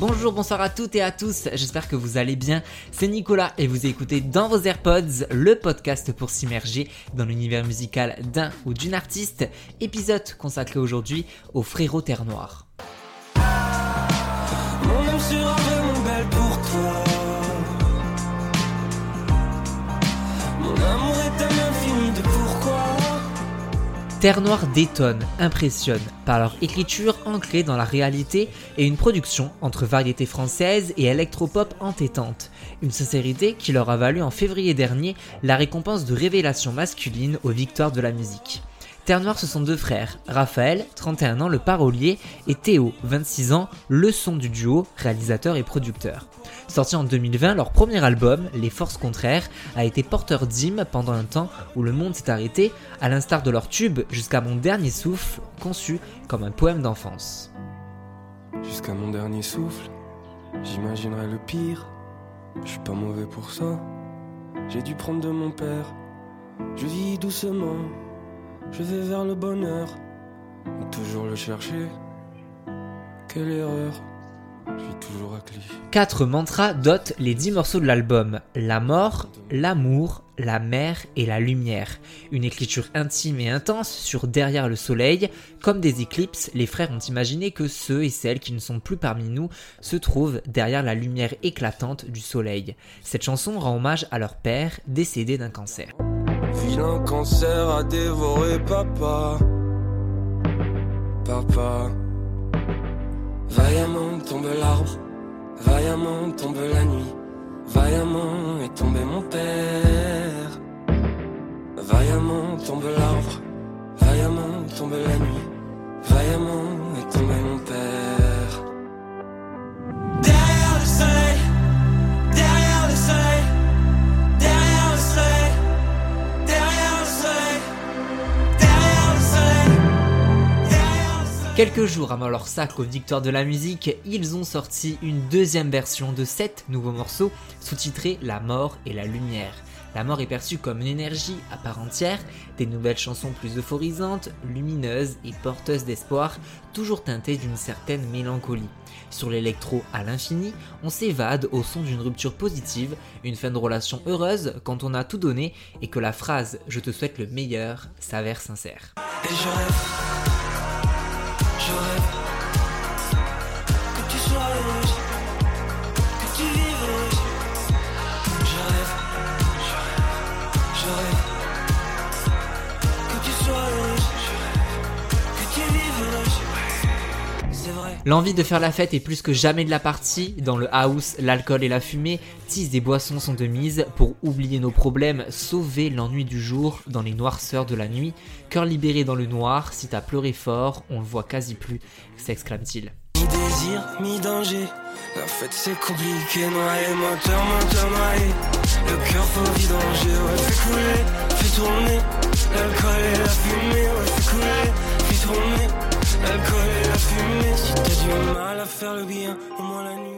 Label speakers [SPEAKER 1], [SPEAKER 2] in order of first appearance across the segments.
[SPEAKER 1] Bonjour, bonsoir à toutes et à tous, j'espère que vous allez bien. C'est Nicolas et vous écoutez dans vos AirPods le podcast pour s'immerger dans l'univers musical d'un ou d'une artiste, épisode consacré aujourd'hui au frérot Terre Noire. Terre Noire détonne, impressionne par leur écriture ancrée dans la réalité et une production entre variété française et électropop entêtante. Une sincérité qui leur a valu en février dernier la récompense de révélation masculine aux victoires de la musique. Terre Noire, ce sont deux frères, Raphaël, 31 ans, le parolier, et Théo, 26 ans, le son du duo, réalisateur et producteur. Sorti en 2020, leur premier album, Les Forces Contraires, a été porteur d'hymne pendant un temps où le monde s'est arrêté, à l'instar de leur tube Jusqu'à mon dernier souffle, conçu comme un poème d'enfance.
[SPEAKER 2] Jusqu'à mon dernier souffle, j'imaginerai le pire. Je suis pas mauvais pour ça. J'ai dû prendre de mon père. Je vis doucement je vais vers le bonheur, toujours le chercher. Quelle erreur, je suis toujours clé.
[SPEAKER 1] Quatre mantras dotent les dix morceaux de l'album la mort, l'amour, la mer et la lumière. Une écriture intime et intense sur Derrière le soleil. Comme des éclipses, les frères ont imaginé que ceux et celles qui ne sont plus parmi nous se trouvent derrière la lumière éclatante du soleil. Cette chanson rend hommage à leur père décédé d'un cancer.
[SPEAKER 2] Vilain cancer a dévoré papa. Papa. Vaillamment tombe l'arbre, vaillamment tombe la nuit, vaillamment est tombé mon père. Vaillamment tombe l'arbre, vaillamment tombe la nuit, vaillamment
[SPEAKER 1] Quelques jours avant leur sac aux victoires de la musique, ils ont sorti une deuxième version de sept nouveaux morceaux sous-titrés La mort et la lumière. La mort est perçue comme une énergie à part entière, des nouvelles chansons plus euphorisantes, lumineuses et porteuses d'espoir, toujours teintées d'une certaine mélancolie. Sur l'électro à l'infini, on s'évade au son d'une rupture positive, une fin de relation heureuse quand on a tout donné et que la phrase Je te souhaite le meilleur s'avère sincère. Que tu sois L'envie de faire la fête est plus que jamais de la partie. Dans le house, l'alcool et la fumée, teas et boissons sont de mise pour oublier nos problèmes, sauver l'ennui du jour dans les noirceurs de la nuit. Cœur libéré dans le noir, si t'as pleuré fort, on le voit quasi plus, s'exclame-t-il.
[SPEAKER 2] Désir, danger, la fête c'est compliqué. Le cœur faut ouais, couler, faire le bien, au moins la nuit.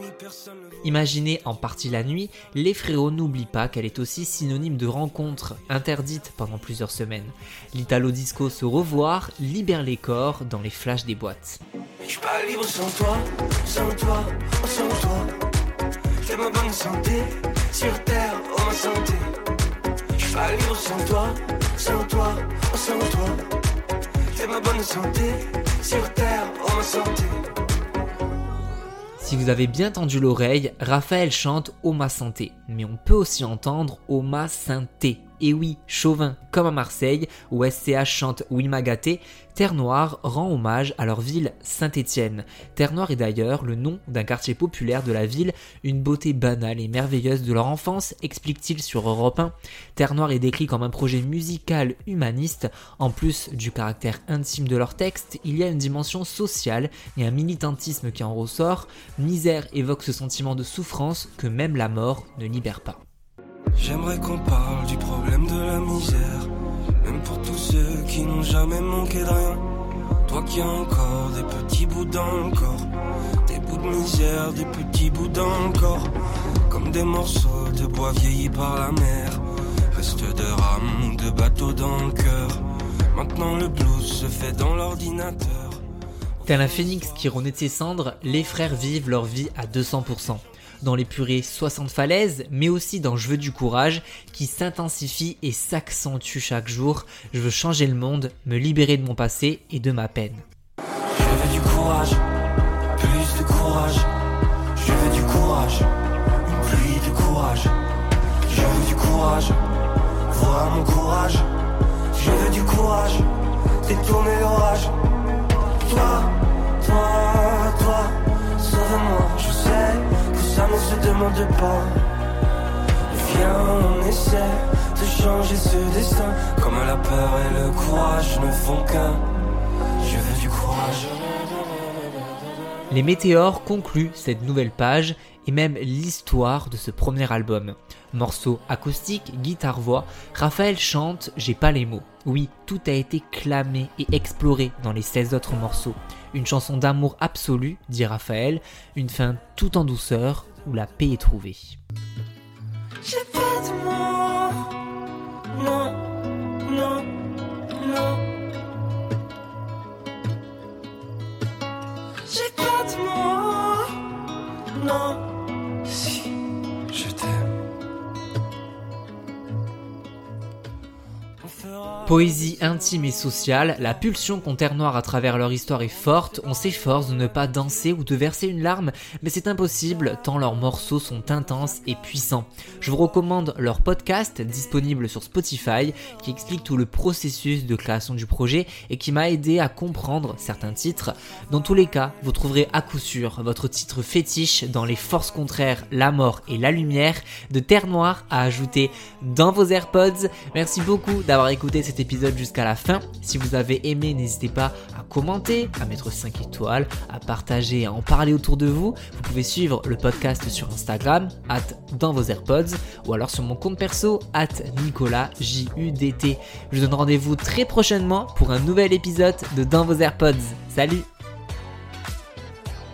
[SPEAKER 1] Imaginez en partie la nuit, les frérots n'oublient pas qu'elle est aussi synonyme de rencontre, interdite pendant plusieurs semaines. L'Italo Disco se revoir libère les corps dans les flashs des boîtes.
[SPEAKER 2] Je suis pas libre sans toi, sans toi, sans toi. J'ai ma bonne santé, sur terre, oh ma santé. Je suis pas libre sans toi, sans toi, sans toi. J'ai ma bonne santé, sur terre, oh ma santé.
[SPEAKER 1] Si vous avez bien tendu l'oreille, Raphaël chante Oma Santé, mais on peut aussi entendre Oma Santé et oui, Chauvin, comme à Marseille, où SCH chante Oui Magaté, Terre Noire rend hommage à leur ville Saint-Étienne. Terre Noire est d'ailleurs le nom d'un quartier populaire de la ville, une beauté banale et merveilleuse de leur enfance, explique-t-il sur Europe 1. Terre Noire est décrit comme un projet musical humaniste. En plus du caractère intime de leur texte, il y a une dimension sociale et un militantisme qui en ressort. Misère évoque ce sentiment de souffrance que même la mort ne libère pas.
[SPEAKER 2] J'aimerais qu'on parle du problème de la misère, même pour tous ceux qui n'ont jamais manqué de rien. Toi qui as encore des petits bouts dans le corps, des bouts de misère, des petits bouts dans comme des morceaux de bois vieillis par la mer, reste de rames ou de bateaux dans le cœur. Maintenant le blues se fait dans l'ordinateur.
[SPEAKER 1] Tel un phénix qui renaît de ses cendres, les frères vivent leur vie à 200%. Dans les purées 60 falaises, mais aussi dans Je veux du courage, qui s'intensifie et s'accentue chaque jour. Je veux changer le monde, me libérer de mon passé et de ma peine.
[SPEAKER 2] Je veux du courage, plus de courage. Je veux du courage, une pluie de courage. Je veux du courage, voir mon courage. Je veux du courage, détourner l'orage.
[SPEAKER 1] Les météores concluent cette nouvelle page et même l'histoire de ce premier album. Morceau acoustique, guitare-voix, Raphaël chante J'ai pas les mots. Oui, tout a été clamé et exploré dans les 16 autres morceaux. Une chanson d'amour absolu, dit Raphaël, une fin tout en douceur où la paix est trouvée. Poésie intime et sociale, la pulsion qu'ont Terre Noire à travers leur histoire est forte, on s'efforce de ne pas danser ou de verser une larme, mais c'est impossible tant leurs morceaux sont intenses et puissants. Je vous recommande leur podcast disponible sur Spotify qui explique tout le processus de création du projet et qui m'a aidé à comprendre certains titres. Dans tous les cas, vous trouverez à coup sûr votre titre fétiche dans les forces contraires, la mort et la lumière de Terre Noire à ajouter dans vos AirPods. Merci beaucoup d'avoir écouté cet épisode jusqu'à la fin. Si vous avez aimé, n'hésitez pas à commenter, à mettre 5 étoiles, à partager, à en parler autour de vous. Vous pouvez suivre le podcast sur Instagram, at dans vos AirPods, ou alors sur mon compte perso, at Nicolas JUDT. Je vous donne rendez-vous très prochainement pour un nouvel épisode de Dans vos AirPods. Salut